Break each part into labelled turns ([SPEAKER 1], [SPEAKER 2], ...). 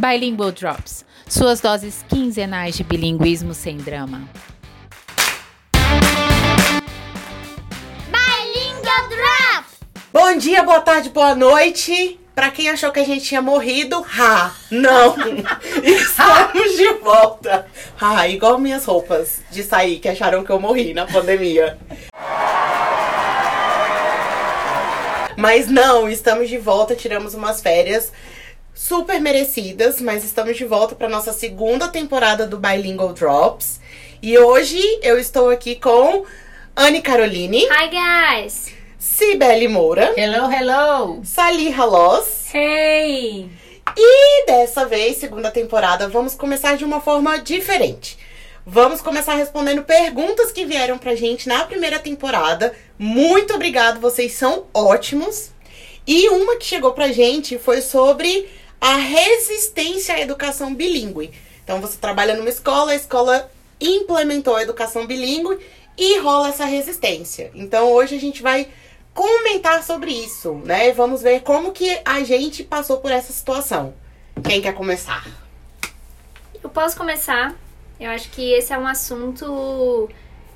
[SPEAKER 1] Bilingual Drops, suas doses quinzenais de bilinguismo sem drama.
[SPEAKER 2] Bilingual Drop!
[SPEAKER 3] Bom dia, boa tarde, boa noite. Pra quem achou que a gente tinha morrido, ha, não. Estamos de volta. Ah, igual minhas roupas de sair, que acharam que eu morri na pandemia. Mas não, estamos de volta, tiramos umas férias super merecidas, mas estamos de volta para nossa segunda temporada do Bilingual Drops. E hoje eu estou aqui com Anne Caroline,
[SPEAKER 2] Hi, guys!
[SPEAKER 3] Cibele Moura,
[SPEAKER 4] Hello, hello!
[SPEAKER 3] Sali Halos.
[SPEAKER 4] Hey!
[SPEAKER 3] E dessa vez, segunda temporada, vamos começar de uma forma diferente. Vamos começar respondendo perguntas que vieram pra gente na primeira temporada. Muito obrigado, vocês são ótimos. E uma que chegou pra gente foi sobre a resistência à educação bilíngue. Então você trabalha numa escola, a escola implementou a educação bilíngue e rola essa resistência. Então hoje a gente vai comentar sobre isso, né? Vamos ver como que a gente passou por essa situação. Quem quer começar?
[SPEAKER 2] Eu posso começar. Eu acho que esse é um assunto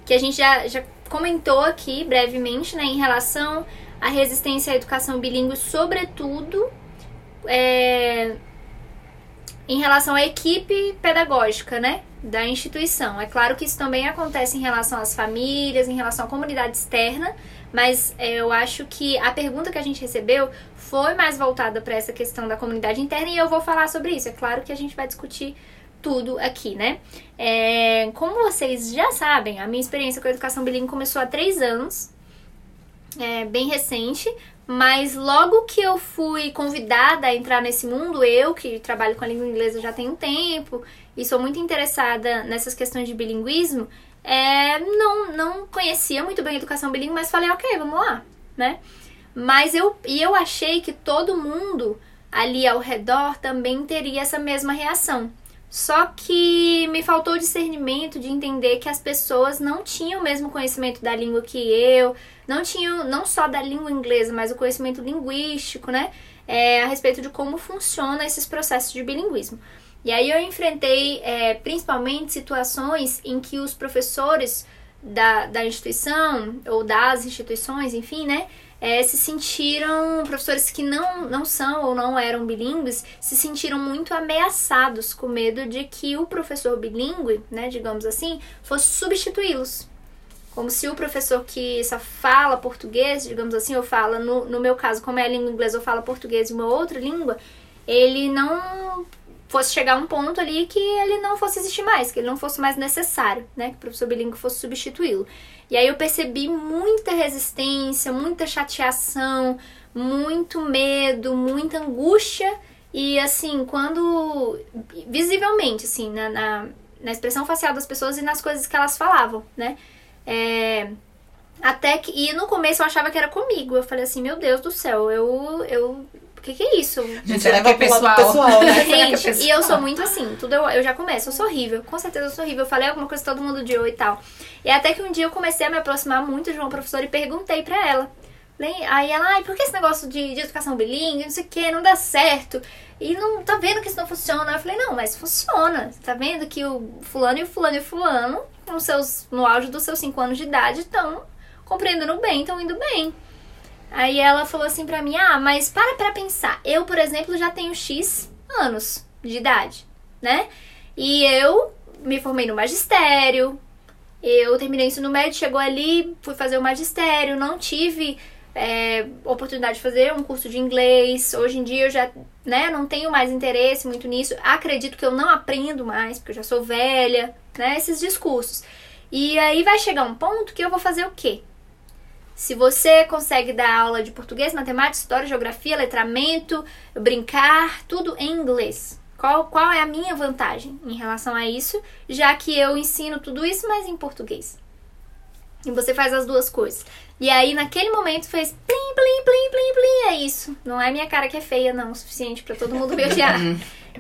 [SPEAKER 2] que a gente já, já comentou aqui brevemente, né? Em relação à resistência à educação bilíngue, sobretudo é, em relação à equipe pedagógica, né? Da instituição. É claro que isso também acontece em relação às famílias, em relação à comunidade externa, mas é, eu acho que a pergunta que a gente recebeu foi mais voltada para essa questão da comunidade interna e eu vou falar sobre isso. É claro que a gente vai discutir tudo aqui, né? É, como vocês já sabem, a minha experiência com a educação bilíngue começou há três anos, é, bem recente, mas logo que eu fui convidada a entrar nesse mundo, eu que trabalho com a língua inglesa já tem um tempo e sou muito interessada nessas questões de bilinguismo, é, não, não conhecia muito bem a educação bilíngue, mas falei, ok, vamos lá, né? Mas eu, e eu achei que todo mundo ali ao redor também teria essa mesma reação. Só que me faltou o discernimento de entender que as pessoas não tinham o mesmo conhecimento da língua que eu, não tinham não só da língua inglesa, mas o conhecimento linguístico, né? É, a respeito de como funciona esses processos de bilinguismo. E aí eu enfrentei é, principalmente situações em que os professores da, da instituição, ou das instituições, enfim, né? É, se sentiram, professores que não, não são ou não eram bilíngues, se sentiram muito ameaçados com medo de que o professor bilíngue, né, digamos assim, fosse substituí-los. Como se o professor que só fala português, digamos assim, ou fala, no, no meu caso, como é a língua inglesa, eu falo português e uma outra língua, ele não fosse chegar um ponto ali que ele não fosse existir mais, que ele não fosse mais necessário, né? Que o professor bilíngue fosse substituí-lo. E aí eu percebi muita resistência, muita chateação, muito medo, muita angústia. E assim, quando. visivelmente, assim, na, na, na expressão facial das pessoas e nas coisas que elas falavam, né? É, até que. E no começo eu achava que era comigo. Eu falei assim, meu Deus do céu, eu. eu que, que é isso?
[SPEAKER 4] Gente, será que é pessoal?
[SPEAKER 3] pessoal né?
[SPEAKER 2] Gente, e eu sou muito assim, tudo eu, eu já começo, eu sou horrível, com certeza eu sou horrível. Eu falei alguma coisa todo mundo odiou e tal. E até que um dia eu comecei a me aproximar muito de uma professora e perguntei pra ela. Aí ela, ai, por que esse negócio de, de educação bilíngue, não sei o que, não dá certo? E não tá vendo que isso não funciona? Eu falei, não, mas funciona. Tá vendo que o fulano e o fulano e o fulano, com seus, no auge dos seus 5 anos de idade, estão compreendendo bem, estão indo bem. Aí ela falou assim pra mim: Ah, mas para pra pensar. Eu, por exemplo, já tenho X anos de idade, né? E eu me formei no magistério. Eu terminei o ensino médio, chegou ali, fui fazer o magistério, não tive é, oportunidade de fazer um curso de inglês. Hoje em dia eu já né, não tenho mais interesse muito nisso. Acredito que eu não aprendo mais, porque eu já sou velha, né? Esses discursos. E aí vai chegar um ponto que eu vou fazer o quê? Se você consegue dar aula de português, matemática, história, geografia, letramento, brincar, tudo em inglês. Qual, qual é a minha vantagem em relação a isso, já que eu ensino tudo isso, mas em português? E você faz as duas coisas. E aí, naquele momento, fez plim, plim, plim, plim, plim. É isso. Não é minha cara que é feia, não, o suficiente para todo mundo me odiar.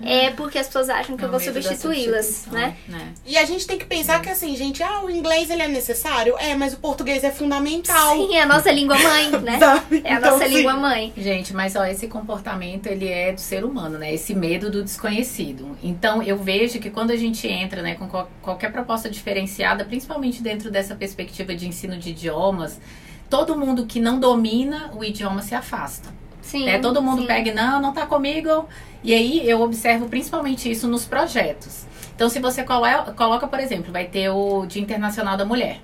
[SPEAKER 2] É porque as pessoas acham que
[SPEAKER 1] É
[SPEAKER 2] eu vou substituí-las,
[SPEAKER 1] substituição,
[SPEAKER 2] né?
[SPEAKER 3] E a gente tem que pensar que assim, gente, ah, o inglês ele é necessário? É, mas o português é fundamental.
[SPEAKER 2] Sim, é a nossa língua mãe, né?
[SPEAKER 3] Sabe?
[SPEAKER 2] É a
[SPEAKER 3] Então,
[SPEAKER 2] nossa
[SPEAKER 3] assim,
[SPEAKER 2] língua mãe.
[SPEAKER 1] Gente, mas ó, esse comportamento ele é do ser humano, né? Esse medo do desconhecido. Então eu vejo que quando a gente entra, né, com qual- qualquer proposta diferenciada, principalmente dentro dessa perspectiva de ensino de idiomas, todo mundo que não domina o idioma se afasta.
[SPEAKER 2] Sim.
[SPEAKER 1] né? Todo mundo
[SPEAKER 2] sim.
[SPEAKER 1] pega, não, não tá comigo. E aí eu observo principalmente isso nos projetos. Então, se você colo- coloca, por exemplo, vai ter o Dia Internacional da Mulher.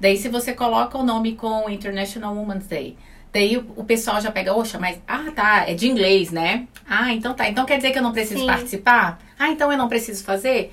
[SPEAKER 1] Daí, se você coloca o nome com International Women's Day, daí o, o pessoal já pega, oxa, mas, ah, tá, é de inglês, né? Ah, então tá. Então quer dizer que eu não preciso
[SPEAKER 2] Sim.
[SPEAKER 1] participar? Ah, então eu não preciso fazer?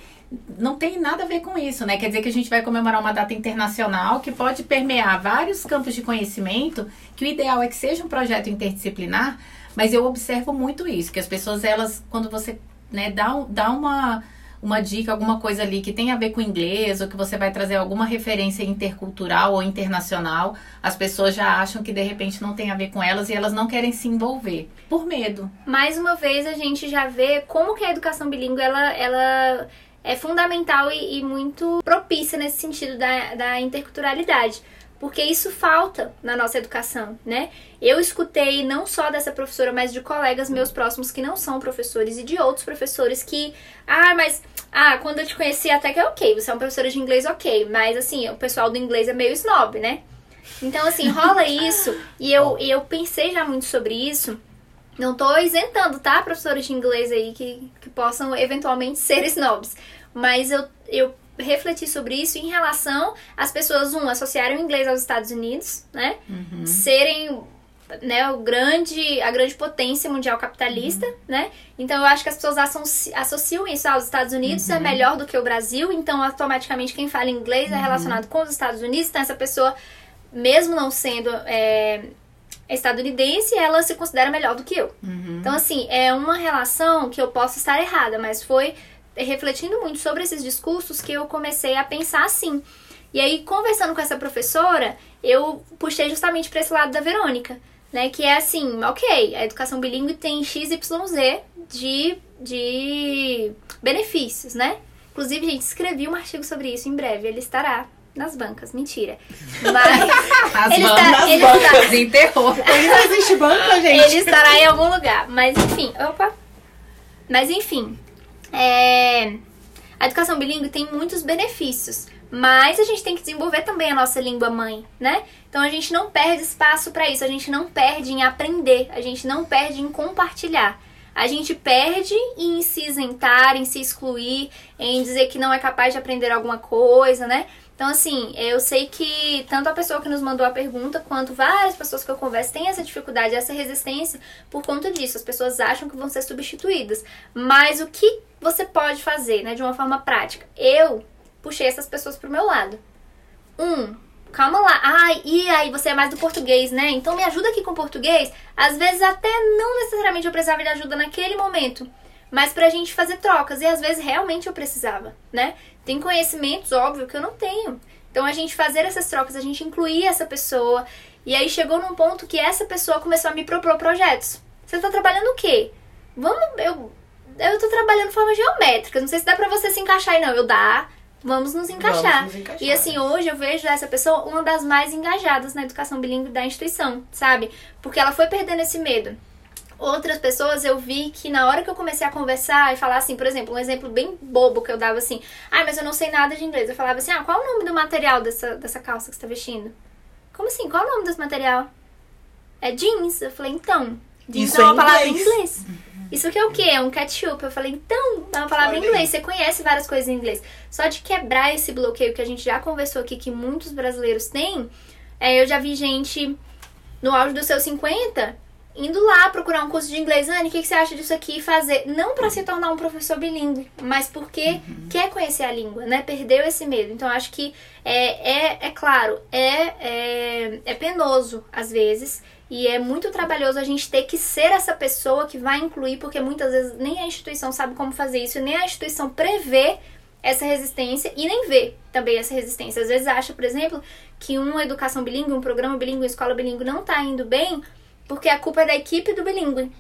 [SPEAKER 1] Não tem nada a ver com isso, né? Quer dizer que a gente vai comemorar uma data internacional que pode permear vários campos de conhecimento, que o ideal é que seja um projeto interdisciplinar, mas eu observo muito isso, que as pessoas, elas, quando você né, dá, dá uma, uma dica, alguma coisa ali que tem a ver com inglês, ou que você vai trazer alguma referência intercultural ou internacional, as pessoas já acham que de repente não tem a ver com elas e elas não querem se envolver, por medo.
[SPEAKER 2] Mais uma vez a gente já vê como que a educação bilíngue ela, ela é fundamental e, e muito propícia nesse sentido da, da interculturalidade. Porque isso falta na nossa educação, né? Eu escutei não só dessa professora, mas de colegas meus próximos que não são professores e de outros professores que, ah, mas ah, quando eu te conheci até que é ok, você é uma professora de inglês, ok, mas assim, o pessoal do inglês é meio snob, né? Então, assim, rola isso, e eu, eu pensei já muito sobre isso. Não tô isentando, tá, professores de inglês aí que, que possam eventualmente ser snobs. Mas eu, eu refleti sobre isso em relação às pessoas, um, associarem o inglês aos Estados Unidos, né? Serem né, o grande, a grande potência mundial capitalista, né? Então eu acho que as pessoas associ- associam isso aos Estados Unidos, é melhor do que o Brasil, então automaticamente quem fala inglês é relacionado com os Estados Unidos, então essa pessoa, mesmo não sendo é, estadunidense, ela se considera melhor do que eu. Então, assim, é uma relação que eu posso estar errada, mas foi refletindo muito sobre esses discursos que eu comecei a pensar assim. E aí, conversando com essa professora, eu puxei justamente para esse lado da Verônica, né? Que é assim, ok, a educação bilíngue tem XYZ de, de benefícios, né? Inclusive, gente, escrevi um artigo sobre isso em breve, ele estará nas bancas, mentira. Mas
[SPEAKER 1] As
[SPEAKER 2] ele
[SPEAKER 1] bancas
[SPEAKER 2] está, ele está,
[SPEAKER 1] desenterrou.
[SPEAKER 3] Ele não existe banca, gente.
[SPEAKER 2] ele estará em algum lugar. Mas enfim, opa. Mas enfim, é, a educação bilíngue tem muitos benefícios. Mas a gente tem que desenvolver também a nossa língua mãe, né? Então a gente não perde espaço para isso, a gente não perde em aprender, a gente não perde em compartilhar. A gente perde em se isentar, em se excluir, em dizer que não é capaz de aprender alguma coisa, né? Então, assim, eu sei que tanto a pessoa que nos mandou a pergunta, quanto várias pessoas que eu converso têm essa dificuldade, essa resistência por conta disso. As pessoas acham que vão ser substituídas. Mas o que você pode fazer, né, de uma forma prática? Eu puxei essas pessoas pro meu lado. Um, calma lá. Ai, e aí, você é mais do português, né? Então me ajuda aqui com português. Às vezes até não necessariamente eu precisava de ajuda naquele momento, mas pra gente fazer trocas. E às vezes realmente eu precisava, né? Tem conhecimentos, óbvio, que eu não tenho. Então a gente fazer essas trocas, a gente incluir essa pessoa. E aí chegou num ponto que essa pessoa começou a me propor projetos. Você tá trabalhando o quê? Vamos, eu, eu tô trabalhando de forma geométrica. Não sei se dá pra você se encaixar aí, não. Eu dá. Vamos nos encaixar.
[SPEAKER 3] nos encaixar.
[SPEAKER 2] E assim, hoje eu vejo essa pessoa uma das mais engajadas na educação bilíngue da instituição, sabe? Porque ela foi perdendo esse medo. Outras pessoas eu vi que na hora que eu comecei a conversar e falar assim, por exemplo, um exemplo bem bobo que eu dava assim, ah, mas eu não sei nada de inglês. Eu falava assim, ah, qual é o nome do material dessa, dessa calça que você tá vestindo? Como assim? Qual é o nome desse material? É jeans. Eu falei, então, jeans
[SPEAKER 3] Isso
[SPEAKER 2] é uma
[SPEAKER 3] é
[SPEAKER 2] palavra em
[SPEAKER 3] inglês.
[SPEAKER 2] Isso aqui é o quê? É um ketchup. Eu falei, então, é uma palavra em inglês. Você conhece várias coisas em inglês. Só de quebrar esse bloqueio que a gente já conversou aqui, que muitos brasileiros têm, é, eu já vi gente no auge dos seus 50 indo lá procurar um curso de inglês. Anne, o que, que você acha disso aqui? Fazer. Não para se tornar um professor bilíngue, mas porque quer conhecer a língua, né? Perdeu esse medo. Então, acho que é, é, é claro, é, é, é penoso às vezes. E é muito trabalhoso a gente ter que ser essa pessoa que vai incluir, porque muitas vezes nem a instituição sabe como fazer isso, nem a instituição prevê essa resistência e nem vê também essa resistência. Às vezes acha, por exemplo, que uma educação bilíngue, um programa bilíngue, uma escola bilíngue não tá indo bem porque a culpa é da equipe do bilíngue.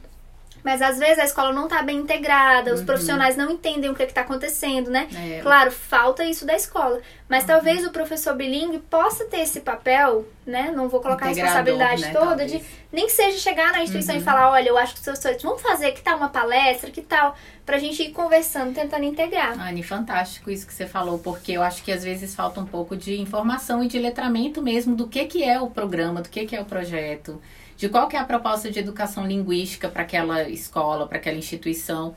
[SPEAKER 2] Mas às vezes a escola não tá bem integrada,
[SPEAKER 1] Uhum.
[SPEAKER 2] os profissionais não entendem o que, que tá acontecendo, né?
[SPEAKER 1] É.
[SPEAKER 2] Claro, falta isso da escola. Mas talvez o professor bilíngue possa ter esse papel, né? Não vou colocar a
[SPEAKER 1] Integrador,
[SPEAKER 2] responsabilidade
[SPEAKER 1] né,
[SPEAKER 2] toda
[SPEAKER 1] talvez. Uhum.
[SPEAKER 2] de nem que seja chegar na instituição e falar, olha, eu acho que os professores vamos fazer, que tal uma palestra, que tal, pra gente ir conversando, tentando integrar.
[SPEAKER 1] Anne, fantástico isso que você falou, porque eu acho que às vezes falta um pouco de informação e de letramento mesmo do que, que é o programa, do que, que é o projeto, de qual que é a proposta de educação linguística para aquela escola, para aquela instituição.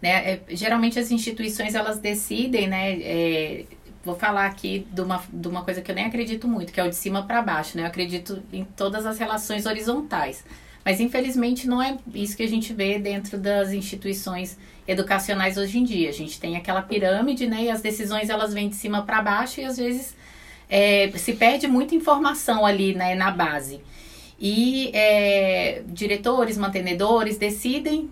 [SPEAKER 1] Né? É, geralmente as instituições elas decidem, né? é, vou falar aqui de uma, de uma coisa que eu nem acredito muito, que é o de cima para baixo, né? Eu acredito em todas as relações horizontais. Mas infelizmente não é isso que a gente vê dentro das instituições educacionais hoje em dia. A gente tem aquela pirâmide, né? E as decisões elas vêm de cima para baixo e às vezes é, se perde muita informação ali né, na base. E é, diretores, mantenedores decidem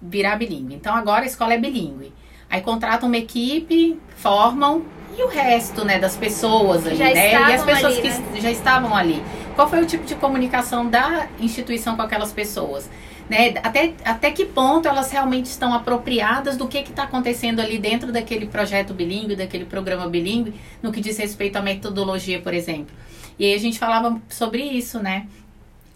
[SPEAKER 1] virar bilíngue. Então agora a escola é bilíngue. Aí contratam uma equipe, formam e o resto, né, das pessoas ali, né? E as pessoas
[SPEAKER 2] ali,
[SPEAKER 1] que
[SPEAKER 2] né?
[SPEAKER 1] já estavam ali. Qual foi o tipo de comunicação da instituição com aquelas pessoas? Né? Até, até que ponto elas realmente estão apropriadas do que está acontecendo ali dentro daquele projeto bilíngue, daquele programa bilíngue, no que diz respeito à metodologia, por exemplo. E aí a gente falava sobre isso, né?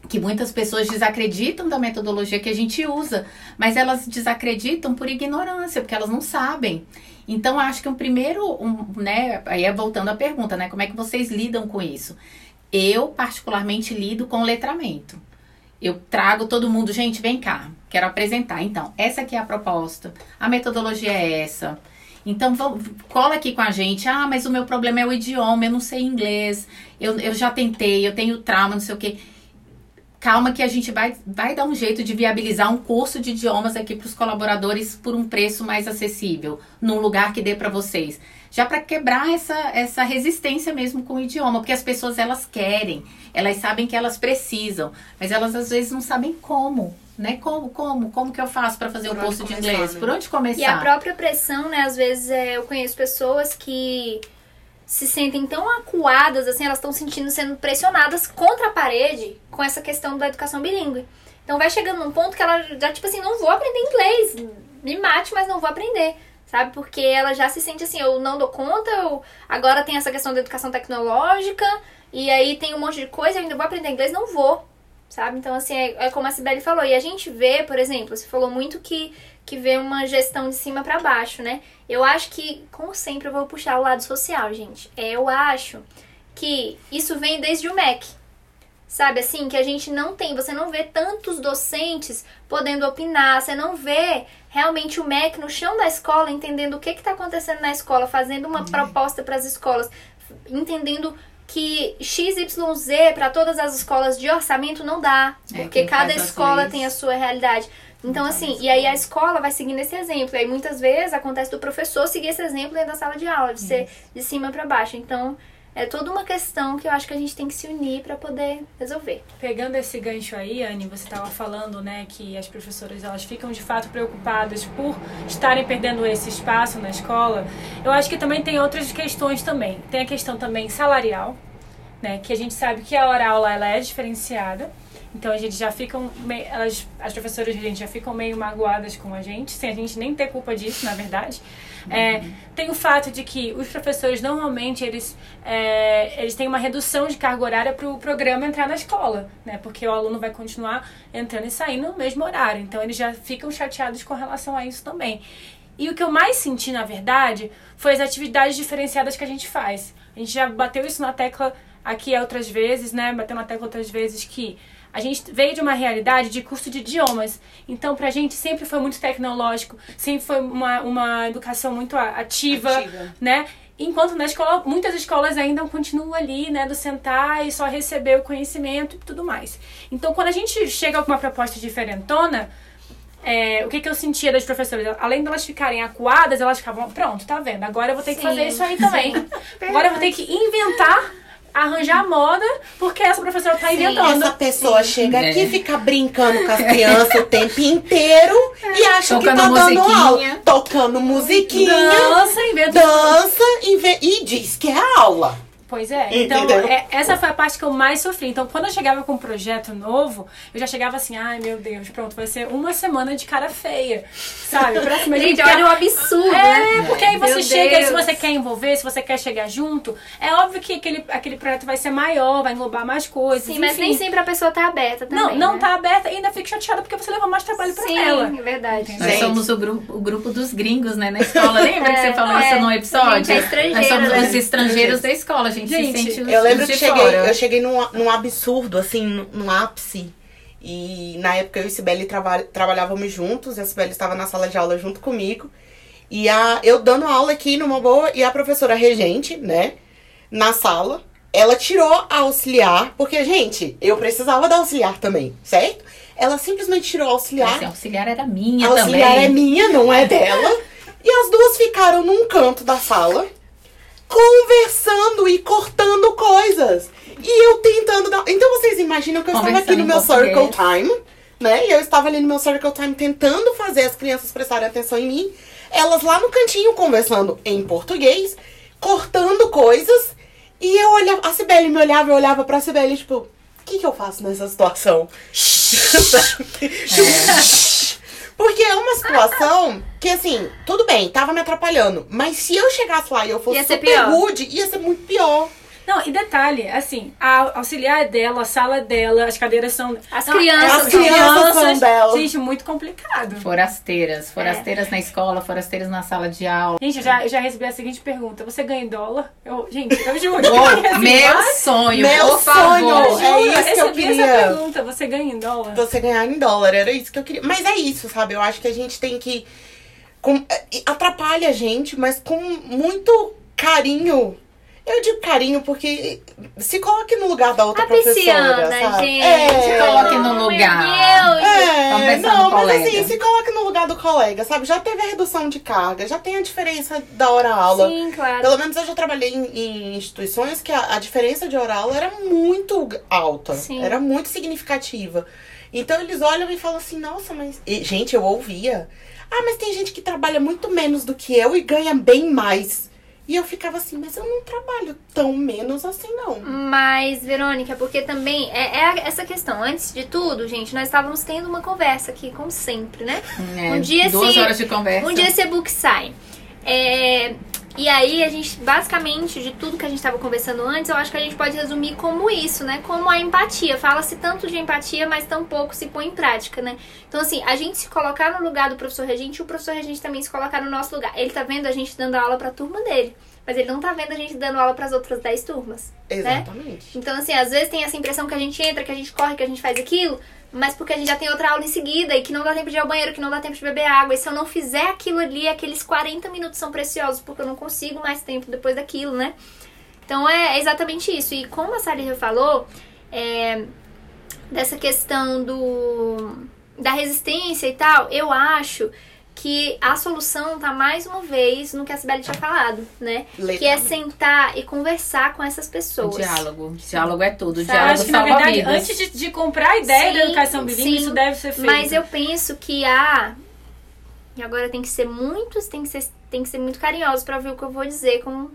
[SPEAKER 1] Que muitas pessoas desacreditam da metodologia que a gente usa, mas elas desacreditam por ignorância, porque elas não sabem. Então, acho que um primeiro, um, né, aí é voltando à pergunta, né, como é que vocês lidam com isso? Eu, particularmente, lido com letramento. Eu trago todo mundo, gente, vem cá, quero apresentar. Então, essa aqui é a proposta, a metodologia é essa. Então, vamos, cola aqui com a gente. Ah, mas o meu problema é o idioma, eu não sei inglês, eu, eu já tentei, eu tenho trauma, não sei o quê calma que a gente vai, vai dar um jeito de viabilizar um curso de idiomas aqui para os colaboradores por um preço mais acessível, num lugar que dê para vocês. Já para quebrar essa, essa resistência mesmo com o idioma, porque as pessoas elas querem, elas sabem que elas precisam, mas elas às vezes não sabem como, né? Como, como, como que eu faço para fazer
[SPEAKER 3] Por
[SPEAKER 1] o curso de inglês?
[SPEAKER 3] né?
[SPEAKER 1] Por onde começar?
[SPEAKER 2] E a própria pressão, né? Às vezes é, eu conheço pessoas que se sentem tão acuadas, assim, elas estão sentindo sendo pressionadas contra a parede com essa questão da educação bilíngue. Então vai chegando num ponto que ela já, tipo assim, não vou aprender inglês, me mate, mas não vou aprender. Sabe? Porque ela já se sente assim, eu não dou conta, eu agora tem essa questão da educação tecnológica, e aí tem um monte de coisa, eu ainda vou aprender inglês, não vou. Sabe? Então, assim, é, é como a Sibeli falou. E a gente vê, por exemplo, você falou muito que, que vê uma gestão de cima para baixo, né? Eu acho que, como sempre, eu vou puxar o lado social, gente. É, Eu acho que isso vem desde o MEC. Sabe assim, que a gente não tem, você não vê tantos docentes podendo opinar, você não vê realmente o MEC no chão da escola, entendendo o que está acontecendo na escola, fazendo uma proposta para as escolas, entendendo que XYZ para todas as escolas de orçamento não dá,
[SPEAKER 1] É,
[SPEAKER 2] porque cada escola tem a sua realidade. Então, assim, e aí a escola vai seguindo esse exemplo. E aí muitas vezes acontece do professor seguir esse exemplo dentro da sala de aula, de ser de cima para baixo. Então, é toda uma questão que eu acho que a gente tem que se unir para poder resolver.
[SPEAKER 5] Pegando esse gancho aí, Anne, você estava falando, né, que as professoras elas ficam de fato preocupadas por estarem perdendo esse espaço na escola. Eu acho que também tem outras questões também. Tem a questão também salarial, né, que a gente sabe que a hora aula ela é diferenciada. Então a gente já ficam meio, elas, as professoras gente já ficam meio magoadas com a gente, sem a gente nem ter culpa disso, na verdade. É, tem o fato de que os professores normalmente eles, é, eles têm uma redução de carga horária para o programa entrar na escola, né? Porque o aluno vai continuar entrando e saindo no mesmo horário. Então eles já ficam chateados com relação a isso também. E o que eu mais senti, na verdade, foi as atividades diferenciadas que a gente faz. A gente já bateu isso na tecla aqui outras vezes, né? Bateu na tecla outras vezes que a gente veio de uma realidade de curso de idiomas. Então, pra gente sempre foi muito tecnológico, sempre foi uma, uma educação muito ativa,
[SPEAKER 3] Ativa.
[SPEAKER 5] né? Enquanto na escola, muitas escolas ainda continuam ali, né, do sentar e só receber o conhecimento e tudo mais. Então, quando a gente chega com uma proposta diferentona, é, o que, que eu sentia das professoras? Além delas ficarem acuadas, elas ficavam, pronto, tá vendo? Agora eu vou ter que
[SPEAKER 2] Sim,
[SPEAKER 5] fazer isso aí também. Agora eu vou ter que inventar, arranjar moda, porque essa professora tá inventando.
[SPEAKER 3] Essa pessoa chega
[SPEAKER 1] É.
[SPEAKER 3] aqui, fica brincando com as crianças o tempo inteiro e acha que tá
[SPEAKER 1] Tocando
[SPEAKER 3] dando
[SPEAKER 1] musiquinha.
[SPEAKER 3] aula. Tocando musiquinha,
[SPEAKER 5] Dança, inventa.
[SPEAKER 3] dança e, vê- e diz que é aula.
[SPEAKER 5] Pois é, então é, essa foi a parte que eu mais sofri. Então, quando eu chegava com um projeto novo, eu já chegava assim, ai meu Deus, pronto, vai ser uma semana de cara feia, sabe? Pra cima
[SPEAKER 2] Gente,
[SPEAKER 5] porque-
[SPEAKER 2] olha o absurdo, né?
[SPEAKER 5] É, porque aí você
[SPEAKER 2] Meu
[SPEAKER 5] chega, e se
[SPEAKER 2] Deus.
[SPEAKER 5] você quer envolver, se você quer chegar junto, é óbvio que aquele, aquele projeto vai ser maior, vai englobar mais coisas.
[SPEAKER 2] Sim, mas
[SPEAKER 5] enfim.
[SPEAKER 2] nem sempre a pessoa tá aberta também.
[SPEAKER 5] Não, não
[SPEAKER 2] né?
[SPEAKER 5] tá aberta e ainda fico chateada porque você levou mais trabalho pra
[SPEAKER 2] Sim,
[SPEAKER 5] ela.
[SPEAKER 2] é verdade.
[SPEAKER 1] Nós
[SPEAKER 3] Gente.
[SPEAKER 1] somos o grupo, o grupo dos gringos, né, na escola. Lembra que
[SPEAKER 2] É,
[SPEAKER 1] você falou
[SPEAKER 2] é.
[SPEAKER 1] isso no episódio?
[SPEAKER 2] A gente é
[SPEAKER 1] Nós somos
[SPEAKER 2] né?
[SPEAKER 1] os estrangeiros da escola, a gente,
[SPEAKER 5] Gente,
[SPEAKER 1] se sente
[SPEAKER 3] Eu lembro que cheguei,
[SPEAKER 1] fora.
[SPEAKER 3] eu cheguei num, num absurdo, assim, num, ápice. E na época eu e Sibeli trava, trabalhávamos juntos, e a Sibeli estava na sala de aula junto comigo. E a, eu dando aula aqui numa boa, e a professora regente, né, na sala, ela tirou a auxiliar, porque, gente, eu precisava da auxiliar também, certo? Ela simplesmente tirou a auxiliar.
[SPEAKER 1] Esse auxiliar era minha
[SPEAKER 3] A auxiliar
[SPEAKER 1] também.
[SPEAKER 3] é minha, não é dela. E as duas ficaram num canto da sala, conversando e cortando coisas. E eu tentando dar. Então vocês imaginam que eu estava aqui no meu circle time, né? E eu estava ali no meu circle time tentando fazer as crianças prestarem atenção em mim. Elas lá no cantinho conversando em português, cortando coisas. E eu olhava. A Sibeli me olhava, eu olhava pra Sibeli, tipo, o que, que eu faço nessa situação? Porque é uma situação que, assim, tudo bem, tava me atrapalhando. Mas se eu chegasse lá e eu fosse
[SPEAKER 2] Ia
[SPEAKER 3] super
[SPEAKER 2] pior.
[SPEAKER 3] rude, ia ser muito pior.
[SPEAKER 5] Não, e detalhe, assim, a auxiliar é dela, a sala é dela, as cadeiras são.
[SPEAKER 2] As
[SPEAKER 5] Não,
[SPEAKER 2] crianças
[SPEAKER 3] As crianças são dela.
[SPEAKER 5] Gente, muito complicado.
[SPEAKER 1] Forasteiras, forasteiras na escola, forasteiras na sala de aula.
[SPEAKER 5] Gente, eu já, eu já recebi a seguinte pergunta: Você ganha em dólar? Eu, gente, eu juro.
[SPEAKER 1] Oh,
[SPEAKER 5] Assim,
[SPEAKER 1] meu sonho,
[SPEAKER 3] Meu
[SPEAKER 1] por favor.
[SPEAKER 3] sonho. É isso que eu
[SPEAKER 5] recebi
[SPEAKER 3] queria.
[SPEAKER 5] essa pergunta: Você ganha em dólar?
[SPEAKER 3] Você ganhar em dólar, era isso que eu queria. Mas é isso, sabe? Eu acho que a gente tem que. Com, eh, atrapalha a gente, mas com muito carinho. Eu digo carinho porque se coloque no lugar da outra
[SPEAKER 2] A
[SPEAKER 3] professora,
[SPEAKER 2] pisciana,
[SPEAKER 3] sabe?
[SPEAKER 2] gente.
[SPEAKER 3] É.
[SPEAKER 1] Se coloque no lugar.
[SPEAKER 2] Meu Deus.
[SPEAKER 1] Vamos
[SPEAKER 3] É, não,
[SPEAKER 1] no
[SPEAKER 3] mas
[SPEAKER 1] colega.
[SPEAKER 3] assim, se coloque no lugar do colega, sabe? Já teve a redução de carga, já tem a diferença da hora-aula.
[SPEAKER 2] Sim, claro.
[SPEAKER 3] Pelo menos eu já trabalhei em, em instituições que a, a diferença de hora-aula era muito alta.
[SPEAKER 2] Sim.
[SPEAKER 3] Era muito significativa. Então eles olham e falam assim, nossa, mas. E, gente, eu ouvia. Ah, mas tem gente que trabalha muito menos do que eu e ganha bem mais. E eu ficava assim, mas eu não trabalho tão menos assim, não.
[SPEAKER 2] Mas, Verônica, porque também é, é essa questão. Antes de tudo, gente, nós estávamos tendo uma conversa aqui, como sempre, né?
[SPEAKER 1] É,
[SPEAKER 2] Um dia
[SPEAKER 1] duas
[SPEAKER 2] se-
[SPEAKER 1] horas de conversa.
[SPEAKER 2] Um dia esse e-book sai. É, e aí, a gente, basicamente, de tudo que a gente estava conversando antes, eu acho que a gente pode resumir como isso, né? Como a empatia. Fala-se tanto de empatia, mas tão pouco se põe em prática, né? Então, assim, a gente se colocar no lugar do professor regente e o professor regente também se colocar no nosso lugar. Ele tá vendo a gente dando aula pra turma dele, mas ele não tá vendo a gente dando aula pras outras 10 turmas.
[SPEAKER 3] Exatamente.
[SPEAKER 2] Então, assim, às vezes tem essa impressão que a gente entra, que a gente corre, que a gente faz aquilo, mas porque a gente já tem outra aula em seguida e que não dá tempo de ir ao banheiro, que não dá tempo de beber água. E se eu não fizer aquilo ali, aqueles 40 minutos são preciosos, porque eu não consigo mais tempo depois daquilo, né? Então é exatamente isso. E como a Sally falou, é, dessa questão do da resistência e tal, eu acho que a solução tá mais uma vez no que a Sibeli tinha falado, né?
[SPEAKER 3] Legal.
[SPEAKER 2] Que é sentar e conversar com essas pessoas.
[SPEAKER 1] Diálogo. Diálogo é tudo. Diálogo
[SPEAKER 5] acho que, na verdade,
[SPEAKER 1] vidas.
[SPEAKER 5] antes de, de comprar a ideia da
[SPEAKER 2] Sim,
[SPEAKER 5] educação bilíngue, isso deve ser feito.
[SPEAKER 2] Mas eu penso que a. E agora tem que ser muito. Tem que ser, tem que ser muito carinhoso pra ouvir o que eu vou dizer com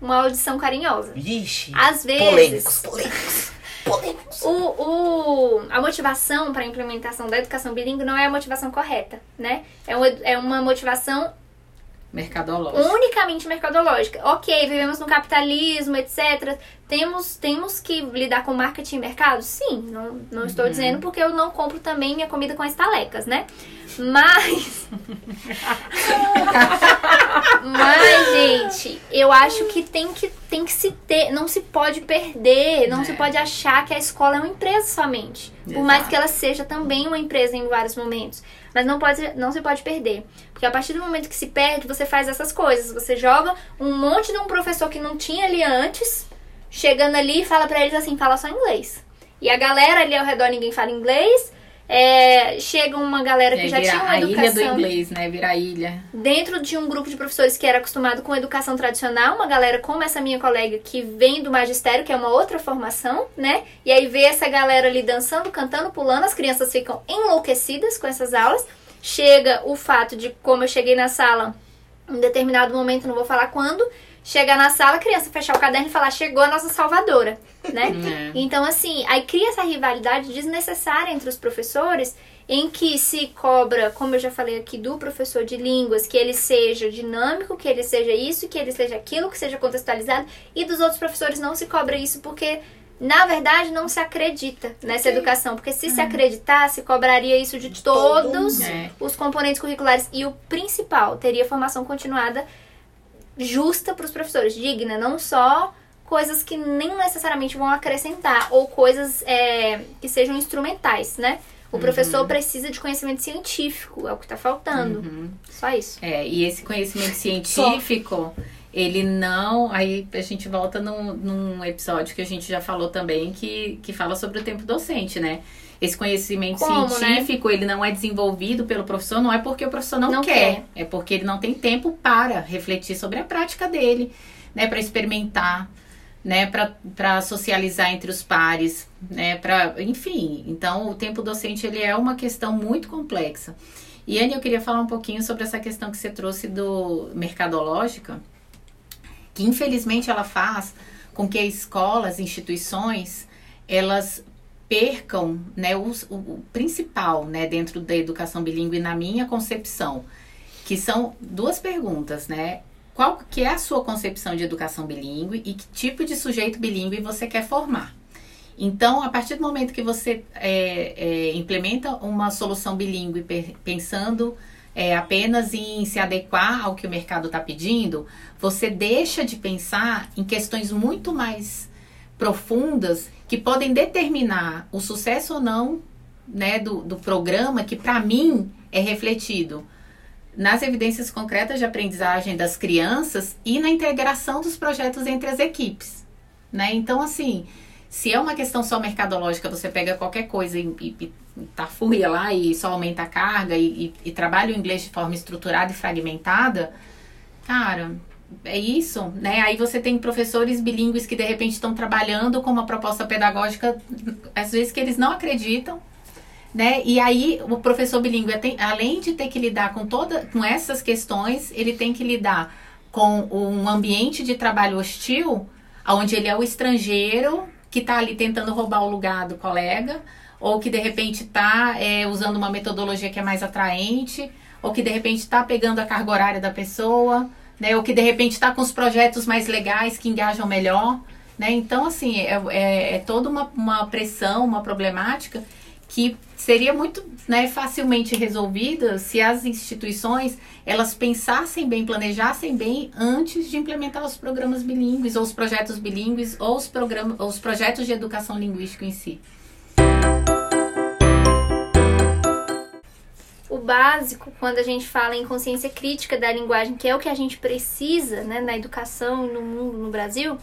[SPEAKER 2] uma audição carinhosa.
[SPEAKER 3] Vixe.
[SPEAKER 2] Às vezes.
[SPEAKER 3] Polêmicos, polêmicos,
[SPEAKER 2] O, o, a motivação para a implementação da educação bilíngue não é a motivação correta, né? É uma, é uma motivação
[SPEAKER 1] Mercadológico.
[SPEAKER 2] unicamente mercadológica. Ok, vivemos no capitalismo, etc. Temos, temos que lidar com marketing e mercado? Sim, não, não estou
[SPEAKER 1] Uhum.
[SPEAKER 2] dizendo porque eu não compro também minha comida com estalecas, né? Mas. Mas, gente, eu acho que tem que, tem que se ter. Não se pode perder, não
[SPEAKER 1] É.
[SPEAKER 2] se pode achar que a escola é uma empresa somente. Por mais que ela seja também uma empresa em vários momentos. Mas não, pode, não se pode perder. Porque a partir do momento que se perde, você faz essas coisas. Você joga um monte de um professor que não tinha ali antes, chegando ali e fala pra eles assim, fala só inglês. E a galera ali ao redor, ninguém fala inglês. É, chega uma galera que
[SPEAKER 1] aí
[SPEAKER 2] já tinha uma
[SPEAKER 1] a ilha do
[SPEAKER 2] educação
[SPEAKER 1] inglês, né? Vira ilha.
[SPEAKER 2] dentro de um grupo de professores que era acostumado com educação tradicional, uma galera como essa minha colega que vem do magistério, que é uma outra formação, né? E aí vê essa galera ali dançando, cantando, pulando, as crianças ficam enlouquecidas com essas aulas. Chega o fato de como eu cheguei na sala em determinado momento, não vou falar quando, chegar na sala, a criança fechar o caderno e falar, chegou a nossa salvadora, né?
[SPEAKER 1] É.
[SPEAKER 2] Então, assim, aí cria essa rivalidade desnecessária entre os professores, em que se cobra, como eu já falei aqui, do professor de línguas, que ele seja dinâmico, que ele seja isso, que ele seja aquilo, que seja contextualizado, e dos outros professores não se cobra isso, porque, na verdade, não se acredita nessa educação. Porque se se acreditasse, cobraria isso de
[SPEAKER 3] todo
[SPEAKER 2] todos
[SPEAKER 3] mundo.
[SPEAKER 1] É.
[SPEAKER 2] os componentes curriculares. E o principal, teria formação continuada justa para os professores, digna, não só coisas que nem necessariamente vão acrescentar ou coisas é, que sejam instrumentais, né? O professor precisa de conhecimento científico, é o que está faltando.
[SPEAKER 1] Uhum.
[SPEAKER 2] Só isso.
[SPEAKER 1] É, e esse conhecimento científico, ele não. Aí a gente volta num, num episódio que a gente já falou também, que, que fala sobre o tempo docente, né? Esse conhecimento
[SPEAKER 2] Como, né?
[SPEAKER 1] científico, ele não é desenvolvido pelo professor, não é porque o professor não,
[SPEAKER 2] Não
[SPEAKER 1] quer, é porque ele não tem tempo para refletir sobre a prática dele, né? Para experimentar, né? Para socializar entre os pares, né? Para, enfim. Então, o tempo docente ele é uma questão muito complexa. E Anne, eu queria falar um pouquinho sobre essa questão que você trouxe do mercadológica, que infelizmente ela faz com que escolas, instituições, elas percam né, o, o- principal né, dentro da educação bilíngue, na minha concepção, que são duas perguntas, né? Qual que é a sua concepção de educação bilíngue e que tipo de sujeito bilíngue você quer formar? Então, a partir do momento que você é, é, implementa uma solução bilíngue pe- pensando é, apenas em se adequar ao que o mercado está pedindo, você deixa de pensar em questões muito mais profundas que podem determinar o sucesso ou não né, do, do programa, que para mim é refletido nas evidências concretas de aprendizagem das crianças e na integração dos projetos entre as equipes. Né? Então, assim, se é uma questão só mercadológica, você pega qualquer coisa e, e, e lá e só aumenta a carga e, e, trabalha o inglês de forma estruturada e fragmentada, cara, é isso, né? Aí você tem professores bilíngues que de repente estão trabalhando com uma proposta pedagógica, às vezes que eles não acreditam, né? E aí o professor bilíngue, além de ter que lidar com toda, com essas questões, ele tem que lidar com um ambiente de trabalho hostil, onde ele é o estrangeiro que está ali tentando roubar o lugar do colega, ou que de repente está usando uma metodologia que é mais atraente, ou que de repente está pegando a carga horária da pessoa, né? Ou que de repente está com os projetos mais legais que engajam melhor, né? Então, assim, é, é, é toda uma, uma pressão, uma problemática que seria muito né, facilmente resolvida se as instituições elas pensassem bem, planejassem bem antes de implementar os programas bilíngues ou os projetos bilíngues ou os, programas, ou os projetos de educação linguística em si.
[SPEAKER 2] O básico, quando a gente fala em consciência crítica da linguagem, que é o que a gente precisa né, na educação no mundo, no Brasil,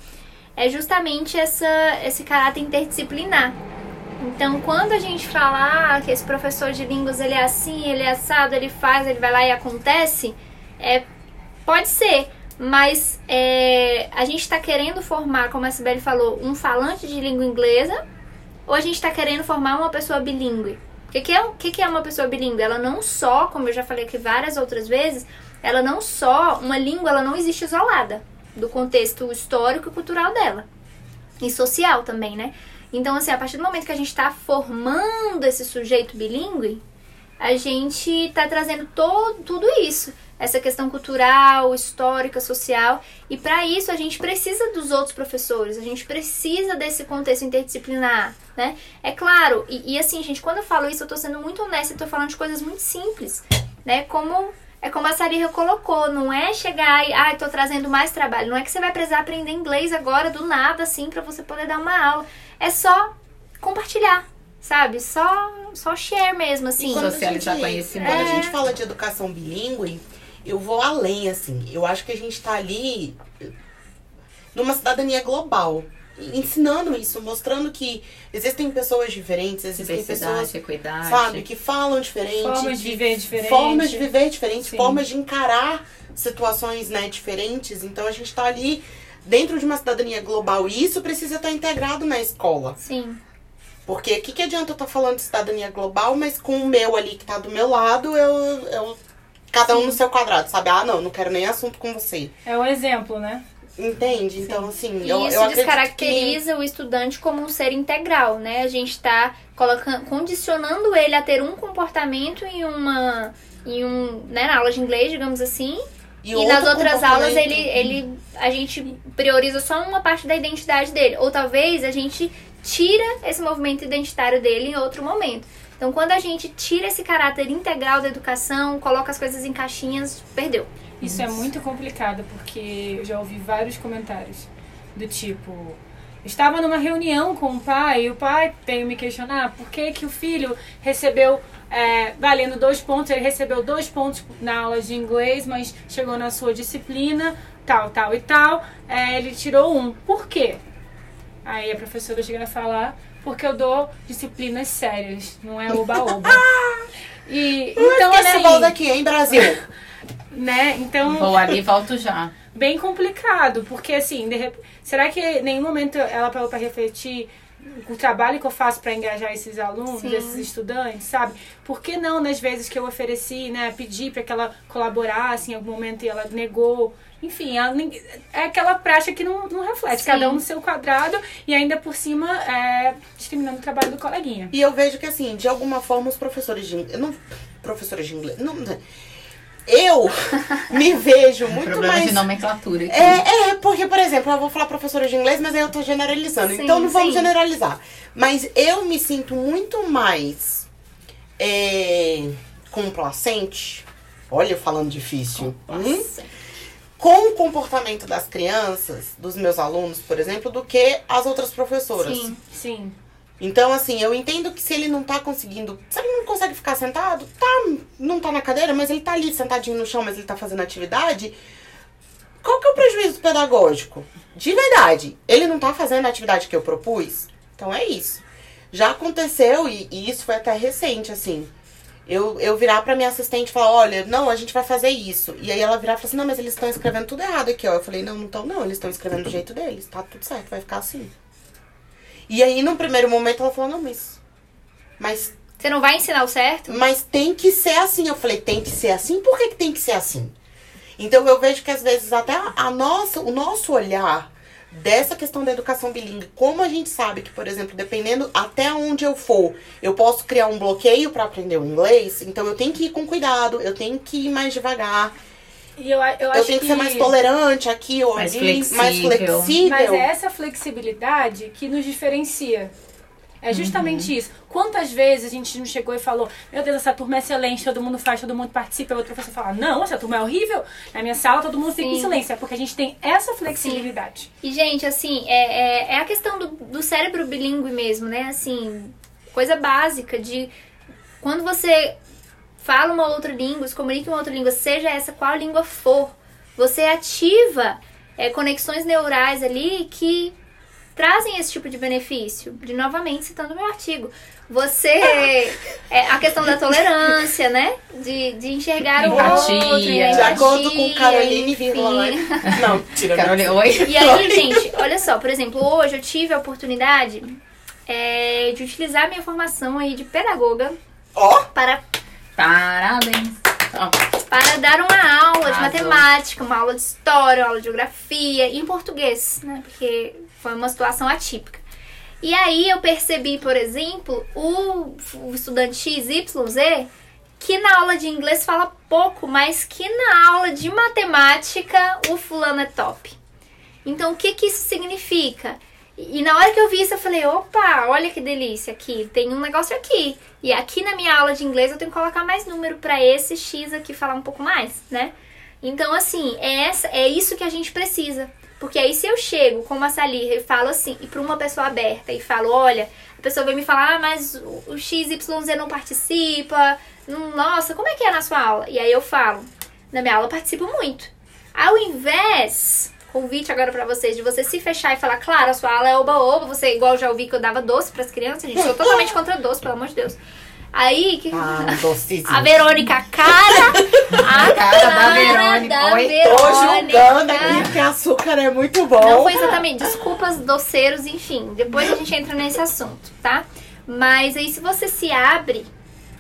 [SPEAKER 2] é justamente essa, esse caráter interdisciplinar. Então, quando a gente fala ah, que esse professor de línguas ele é assim, ele é assado, ele faz, ele vai lá e acontece, é, pode ser, mas é, a gente está querendo formar, como a Sibeli falou, um falante de língua inglesa ou a gente está querendo formar uma pessoa bilíngue? O que, é, que, que é uma pessoa bilíngue? Ela não só, como eu já falei aqui várias outras vezes, ela não só, uma língua, ela não existe isolada do contexto histórico e cultural dela. E social também, né? Então, assim, a partir do momento que a gente está formando esse sujeito bilíngue, a gente está trazendo todo, tudo isso. Essa questão cultural, histórica, social. E para isso a gente precisa dos outros professores, a gente precisa desse contexto interdisciplinar, né? É claro, e, e assim, gente, quando eu falo isso, eu tô sendo muito honesta, eu tô falando de coisas muito simples, né? Como é como a Sarira colocou, não é chegar e, ah, tô trazendo mais trabalho. Não é que você vai precisar aprender inglês agora do nada, assim, para você poder dar uma aula. É só compartilhar, sabe? Só, só share mesmo, assim.
[SPEAKER 3] quando a
[SPEAKER 1] Socializar
[SPEAKER 3] gente-
[SPEAKER 1] conhecimento.
[SPEAKER 3] Quando a
[SPEAKER 2] É.
[SPEAKER 3] gente fala de educação bilíngue, eu vou além, assim. Eu acho que a gente tá ali numa cidadania global. Ensinando isso, mostrando que existem pessoas diferentes, existem pessoas,
[SPEAKER 1] equidade.
[SPEAKER 3] sabe, que falam diferente.
[SPEAKER 5] Formas de viver diferente.
[SPEAKER 3] Formas de viver diferentes,
[SPEAKER 5] Sim.
[SPEAKER 3] formas de encarar situações, né, diferentes. Então a gente tá ali dentro de uma cidadania global e isso precisa estar integrado na escola.
[SPEAKER 2] Sim.
[SPEAKER 3] Porque o que, que adianta eu estar falando de cidadania global, mas com o meu ali que tá do meu lado, eu. eu cada um no seu quadrado, sabe? Ah, não, não quero nem assunto com você.
[SPEAKER 5] É um exemplo, né?
[SPEAKER 3] Entende? Então, assim,
[SPEAKER 2] E
[SPEAKER 3] eu,
[SPEAKER 2] isso
[SPEAKER 3] eu acredito que...
[SPEAKER 2] descaracteriza o estudante como um ser integral, né? A gente está colocando, condicionando ele a ter um comportamento em uma, em um, né, na aula de inglês, digamos assim, e,
[SPEAKER 3] outro
[SPEAKER 2] nas outras aulas ele, ele, a gente prioriza só uma parte da identidade dele, ou talvez a gente tira esse movimento identitário dele em outro momento. Então, quando a gente tira esse caráter integral da educação, coloca as coisas em caixinhas, perdeu.
[SPEAKER 5] Isso é muito complicado, porque eu já ouvi vários comentários do tipo. Estava numa reunião com o pai e o pai veio me questionar por que, que o filho recebeu, é, valendo dois pontos, ele recebeu dois pontos na aula de inglês, mas chegou na sua disciplina, tal, tal e tal, é, ele tirou um. Por quê? Aí a professora chega a falar, porque eu dou disciplinas sérias, não é oba-oba. E, então,
[SPEAKER 3] nervosa
[SPEAKER 5] assim,
[SPEAKER 3] aqui, hein, Brasil?
[SPEAKER 5] né? Então,
[SPEAKER 1] Vou ali e volto já.
[SPEAKER 5] bem complicado, porque assim, de rep- será que em nenhum momento ela parou para refletir o trabalho que eu faço para engajar esses alunos,
[SPEAKER 2] Sim.
[SPEAKER 5] esses estudantes, sabe? Por que não nas vezes que eu ofereci, né, pedi para que ela colaborasse em algum momento e ela negou? Enfim, ela é aquela prática que não, não reflete,
[SPEAKER 2] Sim.
[SPEAKER 5] cada um no seu quadrado e ainda por cima é, discriminando o trabalho do coleguinha.
[SPEAKER 3] E eu vejo que, assim, de alguma forma, os professores de inglês. Não, professores de inglês. Não, eu me vejo muito
[SPEAKER 1] Problema
[SPEAKER 3] mais.
[SPEAKER 1] de nomenclatura aqui.
[SPEAKER 3] É, é, porque, por exemplo, eu vou falar professora de inglês, mas aí eu tô generalizando.
[SPEAKER 2] Sim,
[SPEAKER 3] então não vamos
[SPEAKER 2] sim.
[SPEAKER 3] generalizar. Mas eu me sinto muito mais é, complacente. Olha, eu falando difícil. Hum? Com o comportamento das crianças, dos meus alunos, por exemplo, do que as outras professoras.
[SPEAKER 2] Sim.
[SPEAKER 5] Sim.
[SPEAKER 3] Então, assim, eu entendo que se ele não tá conseguindo. Se ele não consegue ficar sentado, tá. Não tá na cadeira, mas ele tá ali sentadinho no chão, mas ele tá fazendo atividade. Qual que é o prejuízo pedagógico? De verdade, ele não tá fazendo a atividade que eu propus? Então é isso. Já aconteceu, e, e isso foi até recente, assim. Eu, eu virar pra minha assistente e falar, olha, não, a gente vai fazer isso. E aí ela virar e falar assim, não, mas eles estão escrevendo tudo errado aqui, ó. Eu falei, não, não estão não, eles estão escrevendo do jeito deles, tá tudo certo, vai ficar assim. E aí, no primeiro momento, ela falou, não, mas. Mas,
[SPEAKER 2] Você não vai ensinar o certo?
[SPEAKER 3] mas tem que ser assim. Eu falei, tem que ser assim? Por que, que tem que ser assim? Então eu vejo que às vezes até a- a nossa, o nosso olhar dessa questão da educação bilíngue, como a gente sabe que, por exemplo, dependendo até onde eu for, eu posso criar um bloqueio para aprender o inglês, então eu tenho que ir com cuidado, eu tenho que ir mais devagar,
[SPEAKER 5] E eu, eu
[SPEAKER 3] eu,
[SPEAKER 5] acho
[SPEAKER 3] tenho que, ser mais tolerante aqui ou
[SPEAKER 1] Mais
[SPEAKER 3] ali, mais
[SPEAKER 1] flexível.
[SPEAKER 3] flexível.
[SPEAKER 5] Mas é essa flexibilidade que nos diferencia. É justamente
[SPEAKER 3] Uhum.
[SPEAKER 5] isso. Quantas vezes a gente não chegou e falou: Meu Deus, essa turma é excelente, todo mundo faz, todo mundo participa. E o outro professor fala: Não, essa turma é horrível. Na minha sala todo mundo fica em
[SPEAKER 2] Sim.
[SPEAKER 5] silêncio. É porque a gente tem essa flexibilidade.
[SPEAKER 2] E, gente, assim, é, é, é a questão do, do cérebro bilíngue mesmo, né? Assim, coisa básica de quando você fala uma outra língua, se comunica em uma outra língua, seja essa qual língua for, você ativa é, conexões neurais ali que trazem esse tipo de benefício. De novamente citando o meu artigo. Você. É, a questão da tolerância, né? De, de enxergar o outro. né?
[SPEAKER 3] De acordo com Caroline
[SPEAKER 2] enfim.
[SPEAKER 3] Vírgula. Não, tira
[SPEAKER 1] Carolina, oi?
[SPEAKER 2] E aí, gente, olha só, por exemplo, hoje eu tive a oportunidade é, de utilizar minha formação aí de pedagoga
[SPEAKER 3] Ó,
[SPEAKER 2] para,
[SPEAKER 1] Parabéns.
[SPEAKER 2] Para dar uma aula de matemática, uma aula de história, uma aula de geografia em português, né? Porque foi uma situação atípica. E aí eu percebi, por exemplo, o, o estudante XYZ que na aula de inglês fala pouco, mas que na aula de matemática o fulano é top. Então, o que que isso significa? E na hora que eu vi isso, eu falei, opa, olha que delícia aqui, tem um negócio aqui. E aqui na minha aula de inglês eu tenho que colocar mais número para esse X aqui falar um pouco mais, né? Então, assim, é, essa, é isso que a gente precisa. Porque aí se eu chego como a Salir e falo assim, e para uma pessoa aberta, e falo, olha, a pessoa vem me falar, ah, mas o XYZ não participa, nossa, como é que é na sua aula? E aí eu falo, na minha aula eu participo muito. Ao invés, convite agora pra vocês, de você se fechar e falar, claro, a sua aula é oba-oba, você igual eu já ouvi que eu dava doce pras crianças, gente, sou totalmente contra doce, pelo amor de Deus. Aí, que...
[SPEAKER 3] ah.
[SPEAKER 2] A Verônica, cara, a
[SPEAKER 1] cara da Verônica.
[SPEAKER 2] da
[SPEAKER 1] Oi,
[SPEAKER 3] Tô
[SPEAKER 2] Verônica.
[SPEAKER 3] julgando aqui porque açúcar é muito bom.
[SPEAKER 2] Não foi exatamente, desculpas doceiros, enfim. Depois a gente entra nesse assunto, tá? Mas aí se você se abre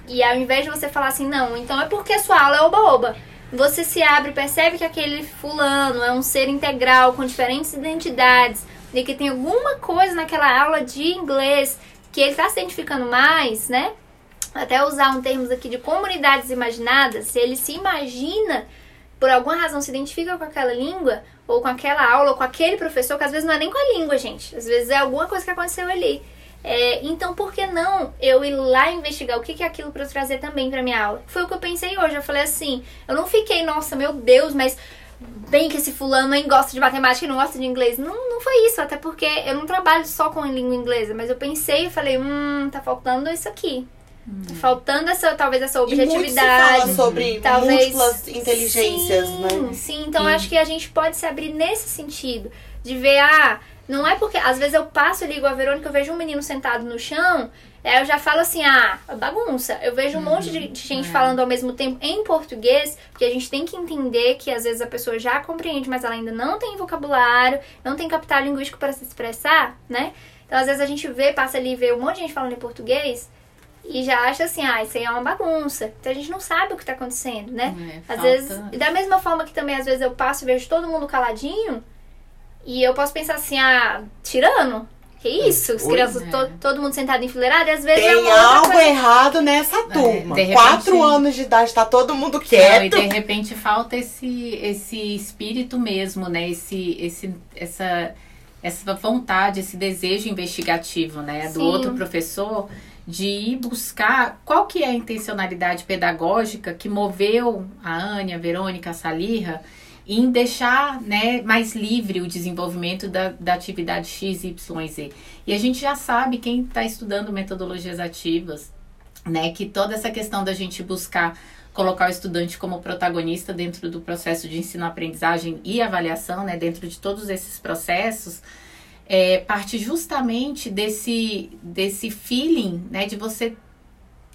[SPEAKER 2] e ao invés de você falar assim, não, então é porque a sua aula é oba-oba. Você se abre, percebe que aquele fulano é um ser integral com diferentes identidades e que tem alguma coisa naquela aula de inglês que ele está se identificando mais, né? Até usar um termos aqui de comunidades imaginadas, se ele se imagina por alguma razão se identifica com aquela língua, ou com aquela aula, ou com aquele professor, que às vezes não é nem com a língua, gente. Às vezes é alguma coisa que aconteceu ali. É, então, por que não eu ir lá investigar o que é aquilo para eu trazer também para minha aula? Foi o que eu pensei hoje. Eu falei assim, eu não fiquei, nossa, meu Deus, mas bem que esse fulano nem gosta de matemática e não gosta de inglês. Não, não foi isso, até porque eu não trabalho só com língua inglesa, mas eu pensei e falei, hum, tá faltando isso aqui. Tá faltando essa, talvez essa objetividade.
[SPEAKER 3] E muito sobre
[SPEAKER 2] talvez,
[SPEAKER 3] múltiplas inteligências,
[SPEAKER 2] sim,
[SPEAKER 3] né?
[SPEAKER 2] Sim, então acho que a gente pode se abrir nesse sentido. De ver, ah, não é porque. Às vezes eu passo ali igual a Verônica, eu vejo um menino sentado no chão, aí eu já falo assim, ah, bagunça. Eu vejo um monte de, de gente
[SPEAKER 1] é.
[SPEAKER 2] falando ao mesmo tempo em português, porque a gente tem que entender que às vezes a pessoa já compreende, mas ela ainda não tem vocabulário, não tem capital linguístico para se expressar, né? Então às vezes a gente vê, passa ali e vê um monte de gente falando em português. E já acha assim, ah, isso aí é uma bagunça. Então a gente não sabe o que tá acontecendo, né?
[SPEAKER 1] É,
[SPEAKER 2] Às
[SPEAKER 1] falta-
[SPEAKER 2] vezes, e da mesma forma que também às vezes eu passo e vejo todo mundo caladinho, e eu posso pensar assim, ah, tirano? Que isso? As
[SPEAKER 3] Oi,
[SPEAKER 2] crianças,
[SPEAKER 1] né?
[SPEAKER 2] to- todo mundo sentado enfileirado, e às vezes é
[SPEAKER 3] Tem
[SPEAKER 2] outra
[SPEAKER 3] algo
[SPEAKER 2] coisa.
[SPEAKER 3] errado nessa turma.
[SPEAKER 1] de repente-
[SPEAKER 3] Quatro anos de idade, tá todo mundo
[SPEAKER 1] Não, e
[SPEAKER 3] quieto.
[SPEAKER 1] de repente falta esse, esse espírito mesmo, né? Esse, esse, essa, essa vontade, esse desejo investigativo, né? Do
[SPEAKER 2] Sim.
[SPEAKER 1] outro professor de ir buscar qual que é a intencionalidade pedagógica que moveu a Ania, a Verônica, a Salirra em deixar né, mais livre o desenvolvimento da, da atividade X, Y, Z. E a gente já sabe, quem está estudando metodologias ativas, né, que toda essa questão da gente buscar colocar o estudante como protagonista dentro do processo de ensino-aprendizagem e avaliação, né, dentro de todos esses processos, é, parte justamente desse, desse feeling, né, de você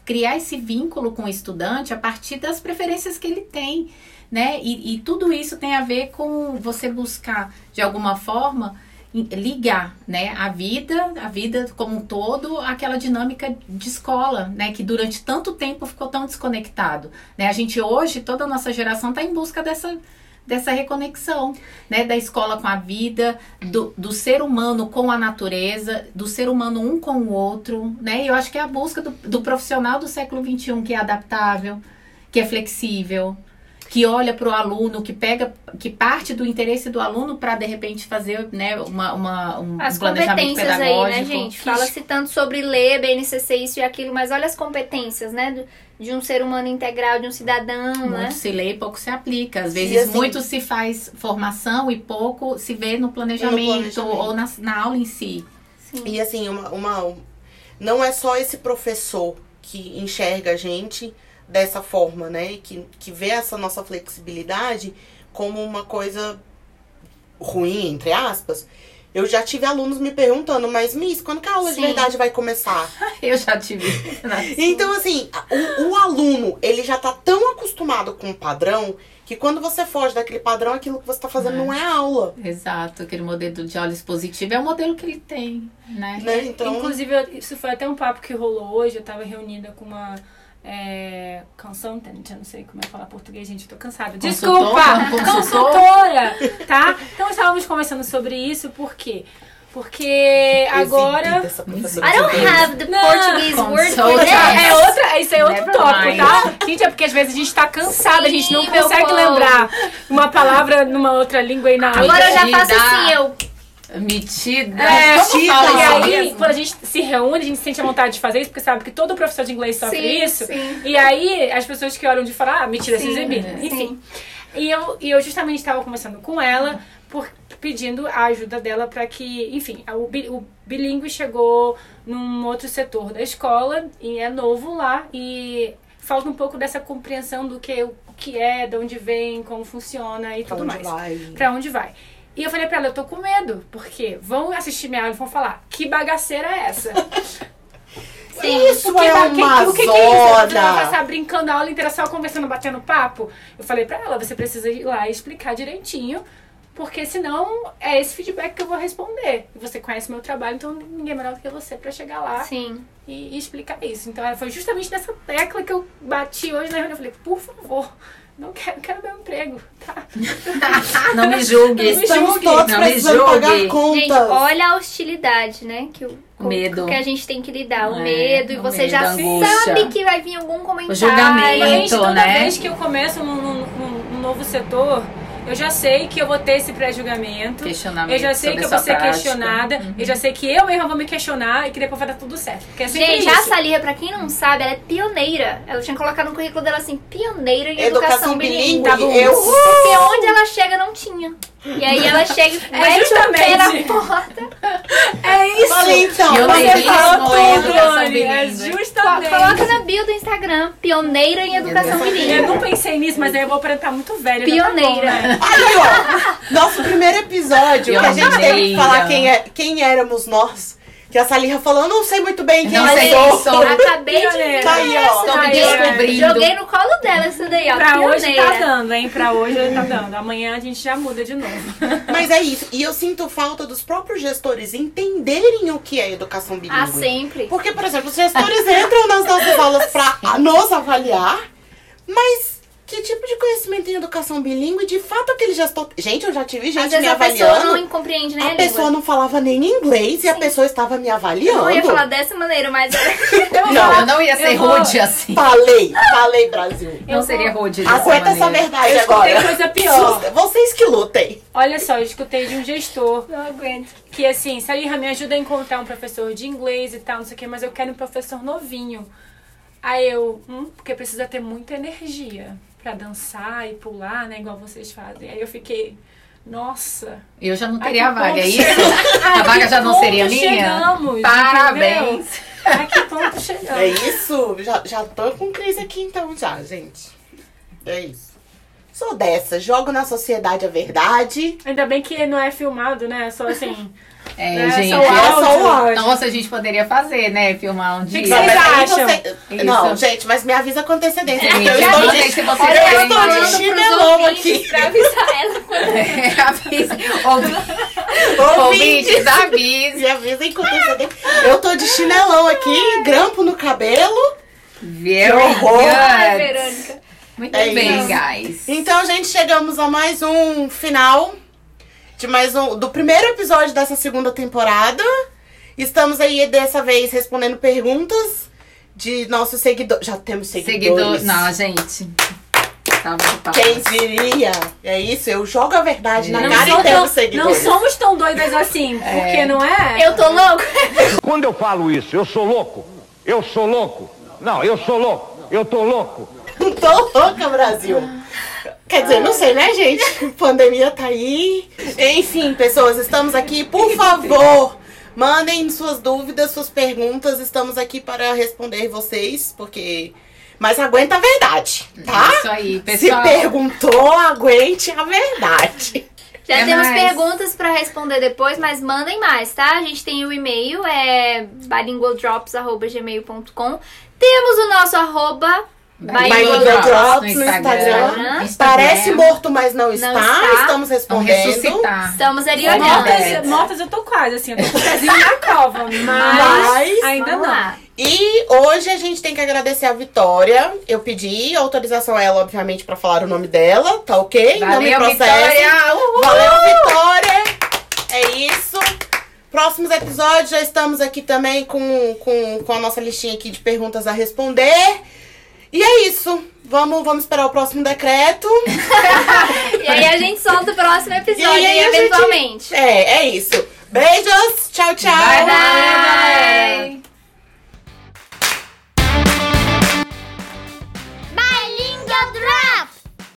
[SPEAKER 1] criar esse vínculo com o estudante a partir das preferências que ele tem, né? E, e tudo isso tem a ver com você buscar, de alguma forma, ligar, né, a vida, a vida como um todo, aquela dinâmica de escola, né, que durante tanto tempo ficou tão desconectado, né? A gente hoje, toda a nossa geração está em busca dessa dessa reconexão, né, da escola com a vida, do, do ser humano com a natureza, do ser humano um com o outro, né? E eu acho que é a busca do, do profissional do século XXI que é adaptável, que é flexível, que olha para o aluno, que pega, que parte do interesse do aluno para de repente fazer, né, uma, uma um
[SPEAKER 2] As
[SPEAKER 1] planejamento
[SPEAKER 2] competências
[SPEAKER 1] pedagógico.
[SPEAKER 2] aí, né, gente?
[SPEAKER 1] que-
[SPEAKER 2] Fala-se tanto sobre ler, BNCC, isso e aquilo, mas olha as competências, né? do- de um ser humano integral, de um cidadão, né?
[SPEAKER 1] Muito se lê e pouco se aplica. Às vezes,
[SPEAKER 3] assim-
[SPEAKER 1] muito se faz formação e pouco se vê no planejamento,
[SPEAKER 3] planejamento.
[SPEAKER 1] ou na, na aula em si.
[SPEAKER 3] E assim, uma, uma- não é só esse professor que enxerga a gente dessa forma, né? Que, que vê essa nossa flexibilidade como uma coisa ruim, entre aspas. Eu já tive alunos me perguntando, mas Miss, quando que a aula
[SPEAKER 2] Sim.
[SPEAKER 3] de verdade vai começar?
[SPEAKER 1] Eu já tive.
[SPEAKER 3] Então, assim, o, o aluno, ele já tá tão acostumado com o padrão que quando você foge daquele padrão, aquilo que você tá fazendo
[SPEAKER 1] É.
[SPEAKER 3] não é aula.
[SPEAKER 1] Exato, aquele modelo de olhos positivo é o modelo que ele tem, né?
[SPEAKER 3] Né? Então,
[SPEAKER 5] Inclusive, isso foi até um papo que rolou hoje. Eu tava reunida com uma é, consultant, eu não sei como é falar português, gente, eu tô cansada.
[SPEAKER 1] Consultora?
[SPEAKER 5] Desculpa!
[SPEAKER 1] Consultor?
[SPEAKER 5] Consultora! Tá? Então, estávamos conversando sobre isso, por quê? Porque agora...
[SPEAKER 2] I don't have the
[SPEAKER 5] Não,
[SPEAKER 2] Portuguese word for that.
[SPEAKER 5] É, outra, isso é outro
[SPEAKER 1] Never
[SPEAKER 5] tópico,
[SPEAKER 1] mind.
[SPEAKER 5] tá? Gente, é porque às vezes a gente tá cansada, a gente não
[SPEAKER 2] Sim,
[SPEAKER 5] consegue lembrar uma palavra numa outra língua e na outra.
[SPEAKER 2] Agora eu já faço assim, eu.
[SPEAKER 1] Metida.
[SPEAKER 5] É,
[SPEAKER 3] metida.
[SPEAKER 1] fala
[SPEAKER 5] E aí,
[SPEAKER 1] mesmo?
[SPEAKER 5] quando a gente se reúne, a gente sente a vontade de fazer isso, porque sabe que todo professor de inglês sofre
[SPEAKER 2] Sim,
[SPEAKER 5] isso.
[SPEAKER 2] sim.
[SPEAKER 5] E aí, as pessoas que olham de fora, ah, mentira, se
[SPEAKER 2] Sim,
[SPEAKER 5] exibir.
[SPEAKER 2] sim.
[SPEAKER 5] Enfim. E eu, e eu justamente estava conversando com ela, por, pedindo a ajuda dela para que, enfim, o, bi- o bilíngue chegou num outro setor da escola e é novo lá e falta um pouco dessa compreensão do que o que é, de onde vem, como funciona e
[SPEAKER 3] Pra
[SPEAKER 5] tudo
[SPEAKER 3] onde
[SPEAKER 5] mais
[SPEAKER 3] vai?
[SPEAKER 5] pra onde vai. E eu falei pra ela, eu tô com medo, porque vão assistir minha aula e vão falar, que bagaceira é essa?
[SPEAKER 3] Isso
[SPEAKER 5] Porque
[SPEAKER 3] é
[SPEAKER 5] ba- que-
[SPEAKER 3] uma
[SPEAKER 5] o que, que é isso?
[SPEAKER 3] Zona.
[SPEAKER 5] passar brincando a aula inteira só conversando, batendo papo? Eu falei pra ela, você precisa ir lá e explicar direitinho, porque senão é esse feedback que eu vou responder. E você conhece meu trabalho, então ninguém é melhor do que você pra chegar lá
[SPEAKER 2] Sim.
[SPEAKER 5] e, e explicar isso. Então ela foi justamente nessa tecla que eu bati hoje na reunião. Eu falei, por favor, não quero, quero meu emprego, tá?
[SPEAKER 1] Não me julgue.
[SPEAKER 5] Não me
[SPEAKER 3] Estamos
[SPEAKER 5] julgue,
[SPEAKER 3] todos
[SPEAKER 1] não me julgue.
[SPEAKER 3] contas.
[SPEAKER 2] Gente, olha a hostilidade, né? Que o
[SPEAKER 1] O medo.
[SPEAKER 2] que a gente tem que lidar, o
[SPEAKER 1] É,
[SPEAKER 2] medo, e
[SPEAKER 1] o
[SPEAKER 2] você
[SPEAKER 1] medo,
[SPEAKER 2] já sabe que vai vir algum comentário.
[SPEAKER 1] julgamento.
[SPEAKER 5] Gente, toda
[SPEAKER 1] né?
[SPEAKER 5] vez que eu começo num- num- num novo setor, eu já sei que eu vou ter esse pré-julgamento.
[SPEAKER 1] Questionamento
[SPEAKER 5] Eu já sei que eu vou ser
[SPEAKER 1] prática.
[SPEAKER 5] questionada.
[SPEAKER 1] Uhum.
[SPEAKER 5] Eu já sei que eu mesma vou me questionar e que depois vai dar tudo certo. Porque é
[SPEAKER 2] Gente,
[SPEAKER 5] isso.
[SPEAKER 2] a Salia, pra quem não sabe, ela é pioneira. Ela tinha colocado no currículo dela assim, pioneira em
[SPEAKER 3] Educação
[SPEAKER 2] educação. Tá bom.
[SPEAKER 3] Eu-
[SPEAKER 2] Porque onde ela chega não tinha. E aí ela chega e
[SPEAKER 5] É
[SPEAKER 2] mete o pé na porta.
[SPEAKER 5] É isso!
[SPEAKER 3] Falei, então,
[SPEAKER 1] Eu
[SPEAKER 3] você falou tudo.
[SPEAKER 1] é?
[SPEAKER 5] É justamente.
[SPEAKER 2] Coloca na bio do Instagram, pioneira em educação bilíngue.
[SPEAKER 5] Eu não pensei nisso, mas aí eu vou aparentar muito velha. já tá bom,
[SPEAKER 2] Pioneira.
[SPEAKER 5] né?
[SPEAKER 3] Aí, ó, nosso primeiro episódio, que a gente teve que
[SPEAKER 1] Pioneira.
[SPEAKER 3] falar quem, é, quem éramos nós. Que a Salinha falou, eu não sei muito bem quem
[SPEAKER 1] Não
[SPEAKER 3] eu
[SPEAKER 1] sei
[SPEAKER 3] sou.
[SPEAKER 1] quem sou.
[SPEAKER 2] Acabei de.
[SPEAKER 3] Tá aí, ó.
[SPEAKER 1] Me
[SPEAKER 5] é.
[SPEAKER 1] descobrindo.
[SPEAKER 2] Joguei no colo dela isso daí, ó.
[SPEAKER 5] Pra hoje
[SPEAKER 2] pioneira.
[SPEAKER 5] tá dando, hein? Pra hoje tá dando. Amanhã a gente já muda de novo.
[SPEAKER 3] Mas é isso. E eu sinto falta dos próprios gestores entenderem o que é educação bilíngue.
[SPEAKER 2] Ah, sempre.
[SPEAKER 3] Porque, por exemplo, os gestores entram nas nossas aulas pra nos avaliar, mas que tipo de conhecimento em educação bilíngue, de fato, aquele gestor. Gente, eu já tive gente
[SPEAKER 2] Às vezes
[SPEAKER 3] me
[SPEAKER 2] a pessoa
[SPEAKER 3] avaliando.
[SPEAKER 2] não compreende nem a,
[SPEAKER 3] A pessoa
[SPEAKER 2] língua.
[SPEAKER 3] não falava nem inglês e a pessoa estava me
[SPEAKER 2] Eu
[SPEAKER 3] avaliando.
[SPEAKER 2] não ia falar dessa maneira, mas
[SPEAKER 3] Não,
[SPEAKER 1] Eu não ia ser
[SPEAKER 5] Eu vou-
[SPEAKER 1] rude assim.
[SPEAKER 3] Falei, falei, Brasil.
[SPEAKER 1] Não seria rude
[SPEAKER 3] Aguenta essa verdade
[SPEAKER 5] Eu escutei
[SPEAKER 3] agora.
[SPEAKER 5] coisa pior.
[SPEAKER 3] Vocês que lutem.
[SPEAKER 5] Olha só, eu escutei de um gestor
[SPEAKER 2] não aguento.
[SPEAKER 5] que assim, Salirra, me ajuda a encontrar um professor de inglês e tal, não sei o que, mas eu quero um professor novinho. Aí eu, hum, porque precisa ter muita energia pra dançar e pular, né, igual vocês fazem. Aí eu fiquei, nossa.
[SPEAKER 1] Eu já não teria a vaga, é isso? A vaga já não seria minha?
[SPEAKER 5] Chegamos,
[SPEAKER 1] Parabéns.
[SPEAKER 5] entendeu? A que ponto chegamos?
[SPEAKER 3] É isso? Já, já tô com crise aqui então, já, gente. É isso. Sou dessa, jogo na sociedade a verdade.
[SPEAKER 5] Ainda bem que não é filmado, né? Só assim.
[SPEAKER 1] É,
[SPEAKER 5] É,
[SPEAKER 1] gente.
[SPEAKER 5] só o
[SPEAKER 3] É só o
[SPEAKER 5] áudio.
[SPEAKER 1] Nossa, a gente poderia fazer, né? Filmar um dia.
[SPEAKER 5] que
[SPEAKER 3] Não,
[SPEAKER 5] vocês acham?
[SPEAKER 3] você- Não, gente, mas me avisa com antecedência.
[SPEAKER 1] Sim,
[SPEAKER 3] porque eu estou de,
[SPEAKER 1] se você
[SPEAKER 3] eu estou
[SPEAKER 1] mas-
[SPEAKER 3] de chinelão
[SPEAKER 2] ouvintes
[SPEAKER 3] aqui.
[SPEAKER 2] pra avisar ela.
[SPEAKER 1] É, avise. Ouvi- Ouvintes, avise.
[SPEAKER 3] Me avisem com antecedência. Eu tô de chinelão aqui, grampo no cabelo.
[SPEAKER 1] Very
[SPEAKER 3] horror.
[SPEAKER 2] Ai. Verônica.
[SPEAKER 1] Muito
[SPEAKER 3] É
[SPEAKER 1] bem,
[SPEAKER 3] isso.
[SPEAKER 1] guys.
[SPEAKER 3] Então, gente, chegamos a mais um final de mais um do primeiro episódio dessa segunda temporada. Estamos aí dessa vez respondendo perguntas de nossos seguidores. Já temos seguidores.
[SPEAKER 1] Seguidor. Não, gente. De palmas.
[SPEAKER 3] Quem diria? É isso, eu jogo a verdade na
[SPEAKER 1] Não
[SPEAKER 3] cara
[SPEAKER 5] sou
[SPEAKER 3] e temos
[SPEAKER 5] tão- não
[SPEAKER 3] seguidores.
[SPEAKER 5] somos tão doidas assim, porque não é?
[SPEAKER 2] Eu tô louco?
[SPEAKER 6] Quando eu falo isso, eu sou louco? Eu sou louco? Não, eu sou louco. Eu tô louco.
[SPEAKER 3] Não tô louca, Brasil. Quer dizer, não sei, né, gente? Pandemia tá aí. Enfim, pessoas, estamos aqui. Por favor, mandem suas dúvidas, suas perguntas. Estamos aqui para responder vocês, porque. Mas aguenta a verdade, tá?
[SPEAKER 1] Isso aí, pessoal.
[SPEAKER 3] Se perguntou, aguente a verdade.
[SPEAKER 2] Já
[SPEAKER 1] É
[SPEAKER 2] temos
[SPEAKER 1] mais.
[SPEAKER 2] perguntas pra responder depois, mas mandem mais, tá? A gente tem o e-mail, é bilingualdrops.gmail.com. Temos o nosso arroba
[SPEAKER 3] Bilingual
[SPEAKER 2] bilingual
[SPEAKER 3] Drops no Instagram.
[SPEAKER 2] Instagram.
[SPEAKER 3] Parece morto, mas não está.
[SPEAKER 2] está.
[SPEAKER 3] Estamos respondendo.
[SPEAKER 2] Estamos ali olhando.
[SPEAKER 5] Mortas, mortas eu tô quase, assim, eu tô com o pezinho na cova, mas,
[SPEAKER 3] Mas-
[SPEAKER 5] ainda não.
[SPEAKER 2] lá.
[SPEAKER 3] E hoje a gente tem que agradecer a Vitória. Eu pedi autorização a ela, obviamente, pra falar o nome dela, tá ok? não me
[SPEAKER 1] Valeu,
[SPEAKER 3] processem.
[SPEAKER 1] Vitória. Uhul.
[SPEAKER 3] Valeu, Vitória! É isso. Próximos episódios, já estamos aqui também com, com, com a nossa listinha aqui de perguntas a responder. E é isso. Vamos, vamos esperar o próximo decreto.
[SPEAKER 2] E aí a gente solta o próximo episódio,
[SPEAKER 3] E aí a gente-
[SPEAKER 2] eventualmente.
[SPEAKER 3] É, é isso. Beijos. Tchau, tchau.
[SPEAKER 1] Bye, bye.
[SPEAKER 2] Bilingual Drops!